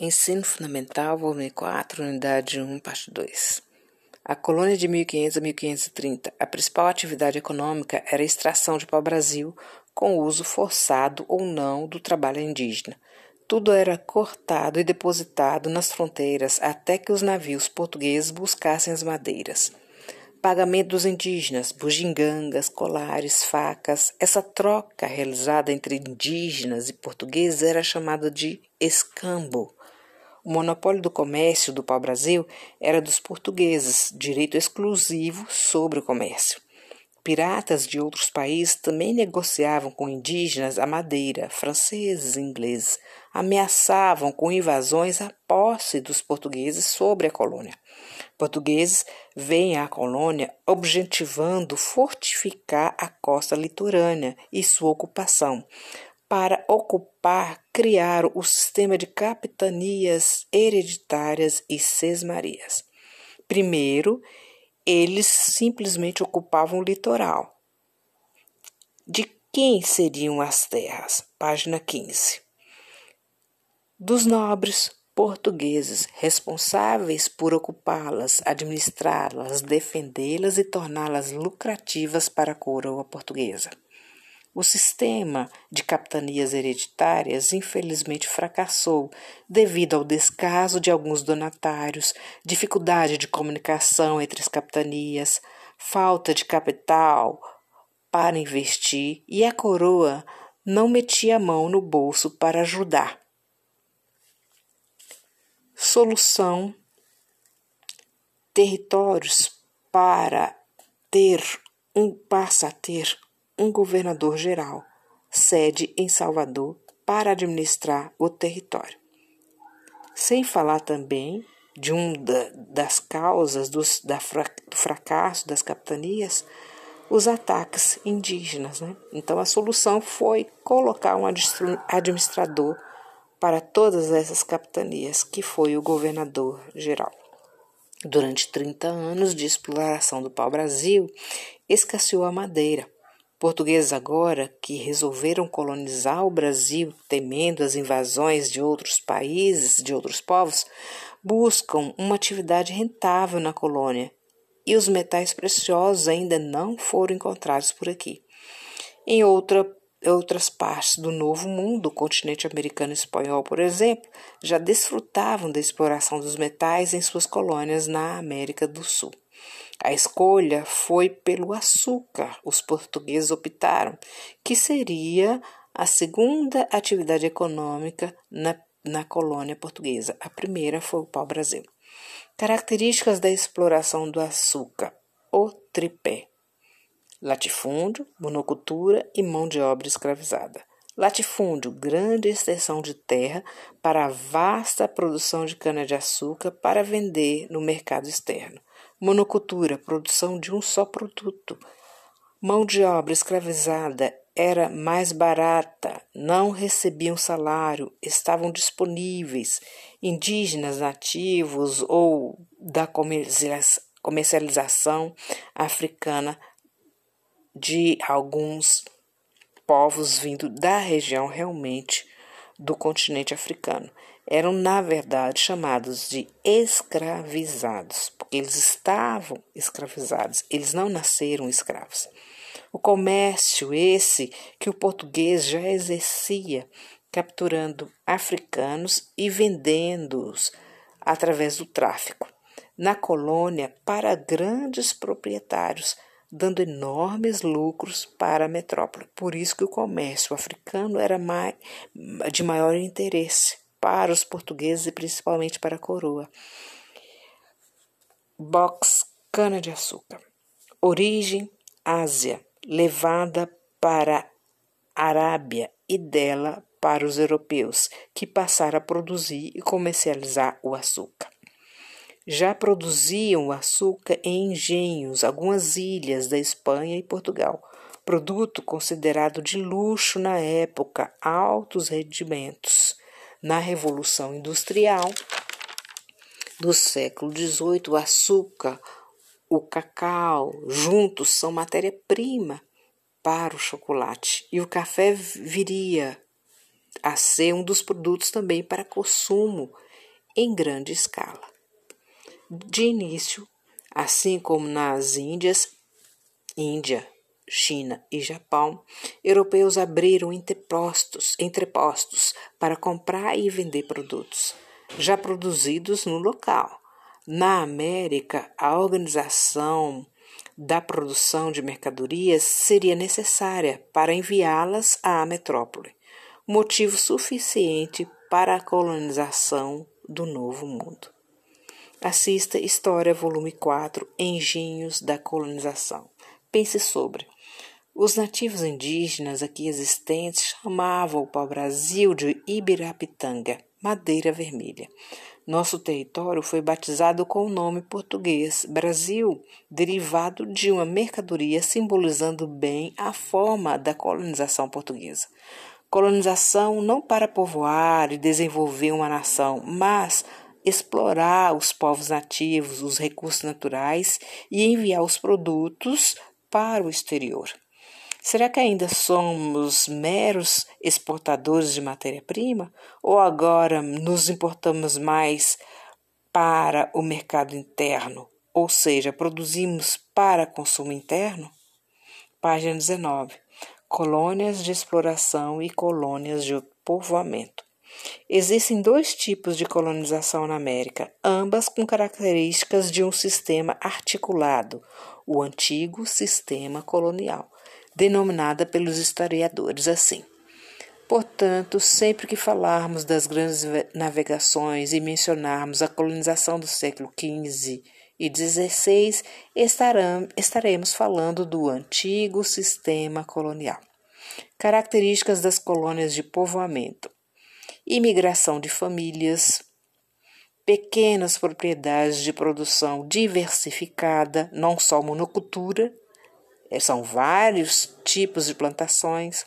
Ensino Fundamental, volume 4, unidade 1, parte 2. A colônia de 1500 a 1530, a principal atividade econômica era a extração de pau-brasil com o uso forçado ou não do trabalho indígena. Tudo era cortado e depositado nas fronteiras até que os navios portugueses buscassem as madeiras pagamento dos indígenas, bugigangas, colares, facas. Essa troca realizada entre indígenas e portugueses era chamada de escambo. O monopólio do comércio do pau-brasil era dos portugueses, direito exclusivo sobre o comércio. Piratas de outros países também negociavam com indígenas a madeira, franceses e ingleses. Ameaçavam com invasões a posse dos portugueses sobre a colônia. Portugueses veem à colônia objetivando fortificar a costa litorânea e sua ocupação, para ocupar, criar o sistema de capitanias hereditárias e sesmarias. Primeiro, eles simplesmente ocupavam o litoral. De quem seriam as terras? Página 15. Dos nobres portugueses responsáveis por ocupá-las, administrá-las, defendê-las e torná-las lucrativas para a coroa portuguesa. O sistema de capitanias hereditárias infelizmente fracassou devido ao descaso de alguns donatários, dificuldade de comunicação entre as capitanias, falta de capital para investir e a coroa não metia a mão no bolso para ajudar. Solução: territórios para ter um passa a ter um governador geral, sede em Salvador, para administrar o território. Sem falar também de uma da, das causas dos, da, do fracasso das capitanias, os ataques indígenas. Né? Então, a solução foi colocar um administrador para todas essas capitanias, que foi o governador geral. Durante 30 anos de exploração do pau-brasil, escasseou a madeira, Portugueses agora que resolveram colonizar o Brasil, temendo as invasões de outros países, de outros povos, buscam uma atividade rentável na colônia e os metais preciosos ainda não foram encontrados por aqui. Em outra, outras partes do Novo Mundo, o continente americano e espanhol, por exemplo, já desfrutavam da exploração dos metais em suas colônias na América do Sul. A escolha foi pelo açúcar. Os portugueses optaram que seria a segunda atividade econômica na, na colônia portuguesa. A primeira foi o pau-brasil. Características da exploração do açúcar: o tripé. Latifúndio, monocultura e mão de obra escravizada. Latifúndio, grande extensão de terra para a vasta produção de cana-de-açúcar para vender no mercado externo. Monocultura, produção de um só produto. Mão de obra escravizada era mais barata, não recebiam salário, estavam disponíveis. Indígenas nativos ou da comercialização africana de alguns povos vindo da região realmente do continente africano eram, na verdade, chamados de escravizados, porque eles estavam escravizados, eles não nasceram escravos. O comércio, esse que o português já exercia, capturando africanos e vendendo-os através do tráfico, na colônia para grandes proprietários, dando enormes lucros para a metrópole. Por isso que o comércio africano era de maior interesse para os portugueses e principalmente para a coroa. Box cana-de-açúcar. Origem Ásia, levada para a Arábia e dela para os europeus, que passaram a produzir e comercializar o açúcar. Já produziam o açúcar em engenhos, algumas ilhas da Espanha e Portugal, produto considerado de luxo na época, altos rendimentos na Revolução Industrial do século XVIII, o açúcar, o cacau, juntos são matéria-prima para o chocolate e o café viria a ser um dos produtos também para consumo em grande escala. De início, assim como nas Índias, Índia, China e Japão, europeus abriram entrepostos, entrepostos para comprar e vender produtos já produzidos no local. Na América, a organização da produção de mercadorias seria necessária para enviá-las à metrópole, motivo suficiente para a colonização do Novo Mundo. Assista História, volume 4, Engenhos da Colonização. Pense sobre. Os nativos indígenas aqui existentes chamavam o pau-brasil de Ibirapitanga, madeira vermelha. Nosso território foi batizado com o nome português Brasil, derivado de uma mercadoria simbolizando bem a forma da colonização portuguesa. Colonização não para povoar e desenvolver uma nação, mas explorar os povos nativos, os recursos naturais e enviar os produtos para o exterior. Será que ainda somos meros exportadores de matéria-prima? Ou agora nos importamos mais para o mercado interno? Ou seja, produzimos para consumo interno? Página 19. Colônias de exploração e colônias de povoamento. Existem dois tipos de colonização na América, ambas com características de um sistema articulado, o antigo sistema colonial denominada pelos historiadores assim. Portanto, sempre que falarmos das grandes navegações e mencionarmos a colonização do século XV e XVI, estaremos falando do antigo sistema colonial. Características das colônias de povoamento: imigração de famílias, pequenas propriedades de produção diversificada, não só monocultura, é, são vários tipos de plantações,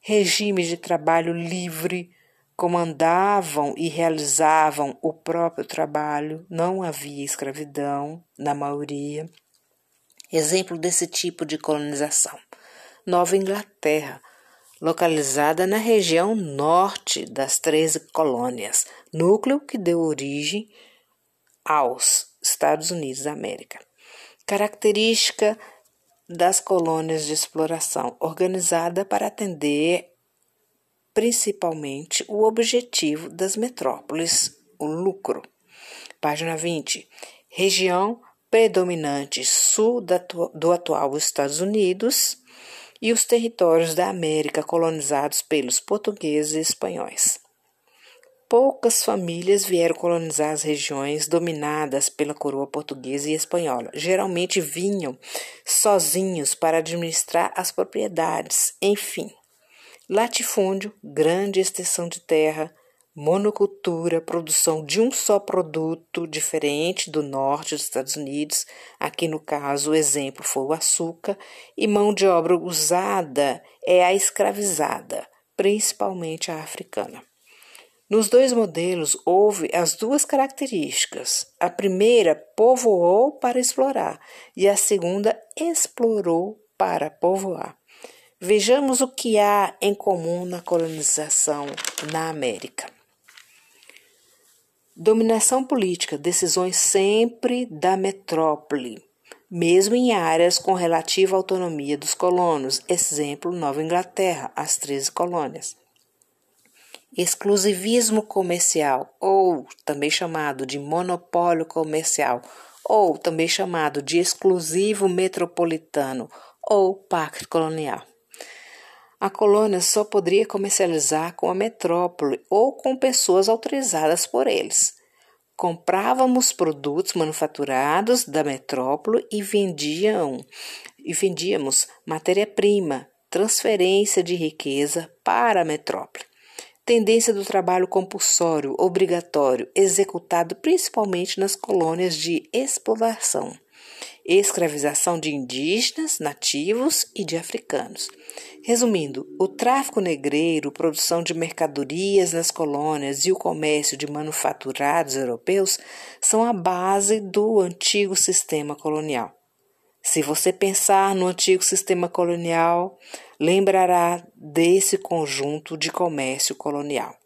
regimes de trabalho livre, comandavam e realizavam o próprio trabalho, não havia escravidão na maioria. Exemplo desse tipo de colonização: Nova Inglaterra, localizada na região norte das 13 colônias, núcleo que deu origem aos Estados Unidos da América. Característica das colônias de exploração, organizada para atender principalmente o objetivo das metrópoles, o lucro. Página 20. Região predominante sul do atual Estados Unidos e os territórios da América colonizados pelos portugueses e espanhóis poucas famílias vieram colonizar as regiões dominadas pela coroa portuguesa e espanhola. Geralmente vinham sozinhos para administrar as propriedades. Enfim, latifúndio, grande extensão de terra, monocultura, produção de um só produto diferente do norte dos Estados Unidos. Aqui no caso, o exemplo foi o açúcar, e mão de obra usada é a escravizada, principalmente a africana. Nos dois modelos houve as duas características. A primeira povoou para explorar e a segunda explorou para povoar. Vejamos o que há em comum na colonização na América. Dominação política, decisões sempre da metrópole, mesmo em áreas com relativa autonomia dos colonos, exemplo Nova Inglaterra, as 13 colônias exclusivismo comercial, ou também chamado de monopólio comercial, ou também chamado de exclusivo metropolitano ou pacto colonial. A colônia só poderia comercializar com a metrópole ou com pessoas autorizadas por eles. Comprávamos produtos manufaturados da metrópole e vendiam e vendíamos matéria-prima, transferência de riqueza para a metrópole tendência do trabalho compulsório, obrigatório, executado principalmente nas colônias de exploração, escravização de indígenas, nativos e de africanos. Resumindo, o tráfico negreiro, produção de mercadorias nas colônias e o comércio de manufaturados europeus são a base do antigo sistema colonial. Se você pensar no antigo sistema colonial, lembrará desse conjunto de comércio colonial: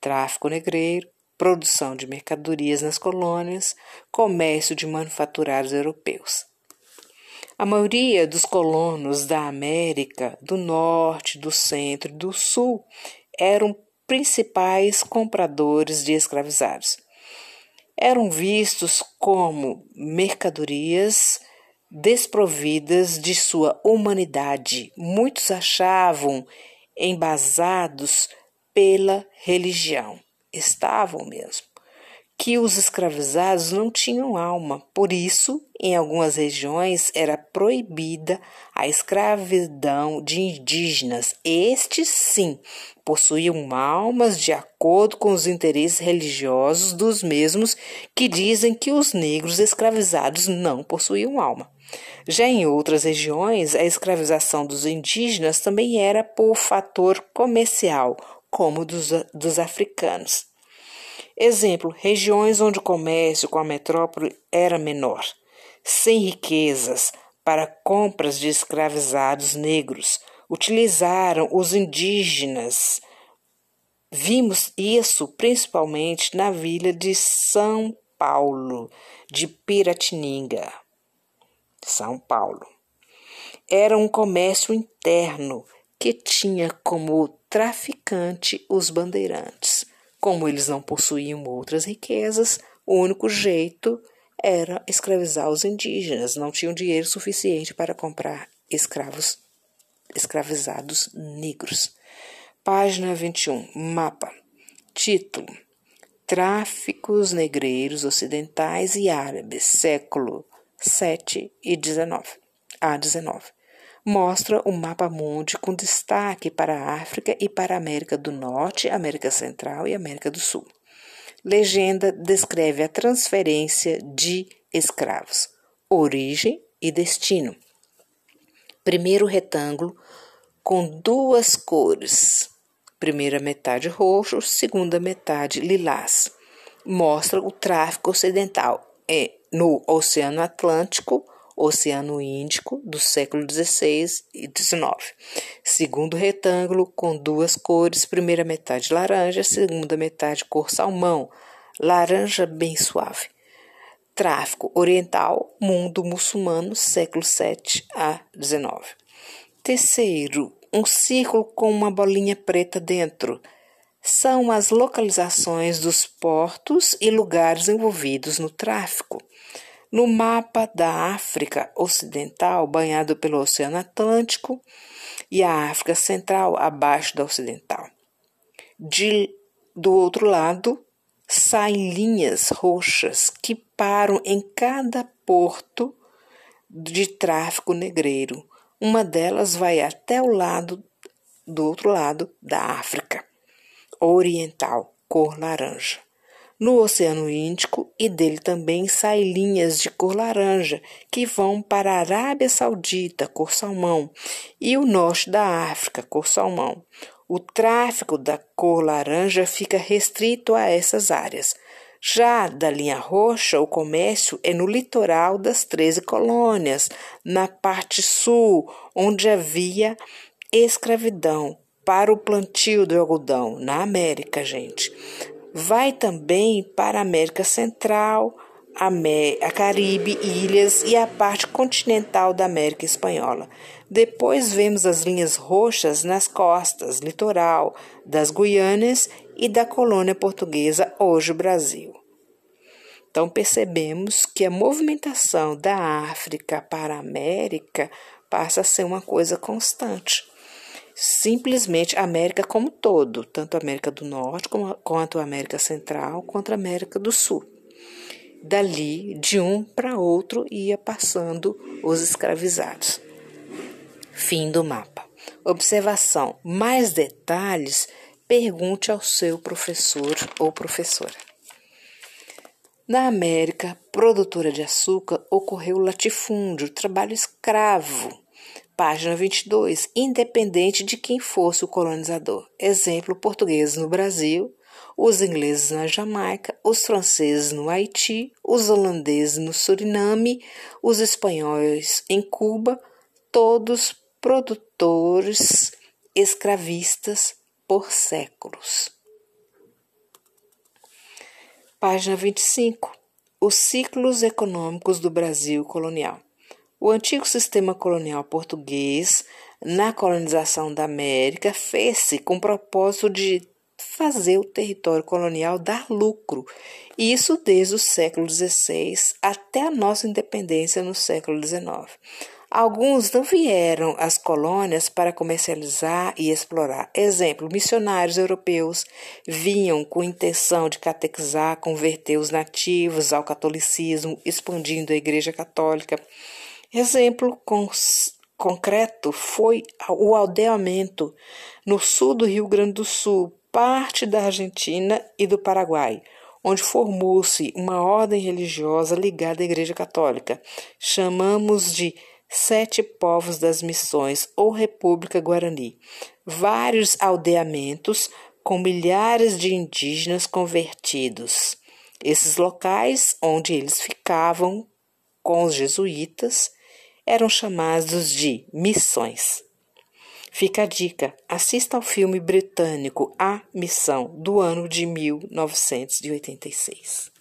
tráfico negreiro, produção de mercadorias nas colônias, comércio de manufaturados europeus. A maioria dos colonos da América do Norte, do Centro e do Sul eram principais compradores de escravizados. Eram vistos como mercadorias desprovidas de sua humanidade. Muitos achavam embasados pela religião. Estavam mesmo. Que os escravizados não tinham alma, por isso, em algumas regiões era proibida a escravidão de indígenas. Estes, sim, possuíam almas de acordo com os interesses religiosos dos mesmos que dizem que os negros escravizados não possuíam alma. Já em outras regiões, a escravização dos indígenas também era por fator comercial, como dos, dos africanos. Exemplo: regiões onde o comércio com a metrópole era menor, sem riquezas para compras de escravizados negros, utilizaram os indígenas. Vimos isso principalmente na vila de São Paulo, de Piratininga. São Paulo. Era um comércio interno que tinha como traficante os bandeirantes. Como eles não possuíam outras riquezas, o único jeito era escravizar os indígenas, não tinham dinheiro suficiente para comprar escravos escravizados negros. Página 21, mapa. Título: Tráficos negreiros ocidentais e árabes, século 7 e 19 a 19. Mostra o mapa mundi com destaque para a África e para a América do Norte, América Central e América do Sul. Legenda descreve a transferência de escravos, origem e destino. Primeiro retângulo com duas cores. Primeira metade roxo, segunda metade lilás. Mostra o tráfico ocidental é no Oceano Atlântico, Oceano Índico do século XVI e XIX. Segundo retângulo com duas cores, primeira metade laranja, segunda metade cor salmão, laranja bem suave. Tráfico oriental, mundo muçulmano, século VII a XIX. Terceiro, um círculo com uma bolinha preta dentro, são as localizações dos portos e lugares envolvidos no tráfico. No mapa da África Ocidental, banhado pelo Oceano Atlântico, e a África Central, abaixo da Ocidental. De, do outro lado, saem linhas roxas que param em cada porto de tráfico negreiro. Uma delas vai até o lado do outro lado da África oriental, cor laranja. No Oceano Índico e dele também saem linhas de cor laranja que vão para a Arábia Saudita, cor salmão, e o norte da África, cor salmão. O tráfico da cor laranja fica restrito a essas áreas. Já da linha roxa, o comércio é no litoral das 13 colônias, na parte sul, onde havia escravidão, para o plantio do algodão na América, gente. Vai também para a América Central, a Caribe, ilhas e a parte continental da América Espanhola. Depois vemos as linhas roxas nas costas, litoral das Guianas e da colônia portuguesa, hoje Brasil. Então percebemos que a movimentação da África para a América passa a ser uma coisa constante simplesmente a América como todo, tanto a América do Norte como, quanto a América Central, quanto a América do Sul. Dali, de um para outro, ia passando os escravizados. Fim do mapa. Observação: mais detalhes, pergunte ao seu professor ou professora. Na América produtora de açúcar ocorreu latifúndio, trabalho escravo Página 22. Independente de quem fosse o colonizador. Exemplo: portugueses no Brasil, os ingleses na Jamaica, os franceses no Haiti, os holandeses no Suriname, os espanhóis em Cuba, todos produtores escravistas por séculos. Página 25. Os ciclos econômicos do Brasil colonial. O antigo sistema colonial português, na colonização da América, fez-se com o propósito de fazer o território colonial dar lucro, isso desde o século XVI até a nossa independência no século XIX. Alguns não vieram às colônias para comercializar e explorar. Exemplo, missionários europeus vinham com intenção de catequizar, converter os nativos ao catolicismo, expandindo a Igreja Católica. Exemplo concreto foi o aldeamento no sul do Rio Grande do Sul, parte da Argentina e do Paraguai, onde formou-se uma ordem religiosa ligada à Igreja Católica. Chamamos de Sete Povos das Missões ou República Guarani, vários aldeamentos com milhares de indígenas convertidos. Esses locais onde eles ficavam com os jesuítas eram chamados de missões. Fica a dica: assista ao filme britânico A Missão, do ano de 1986.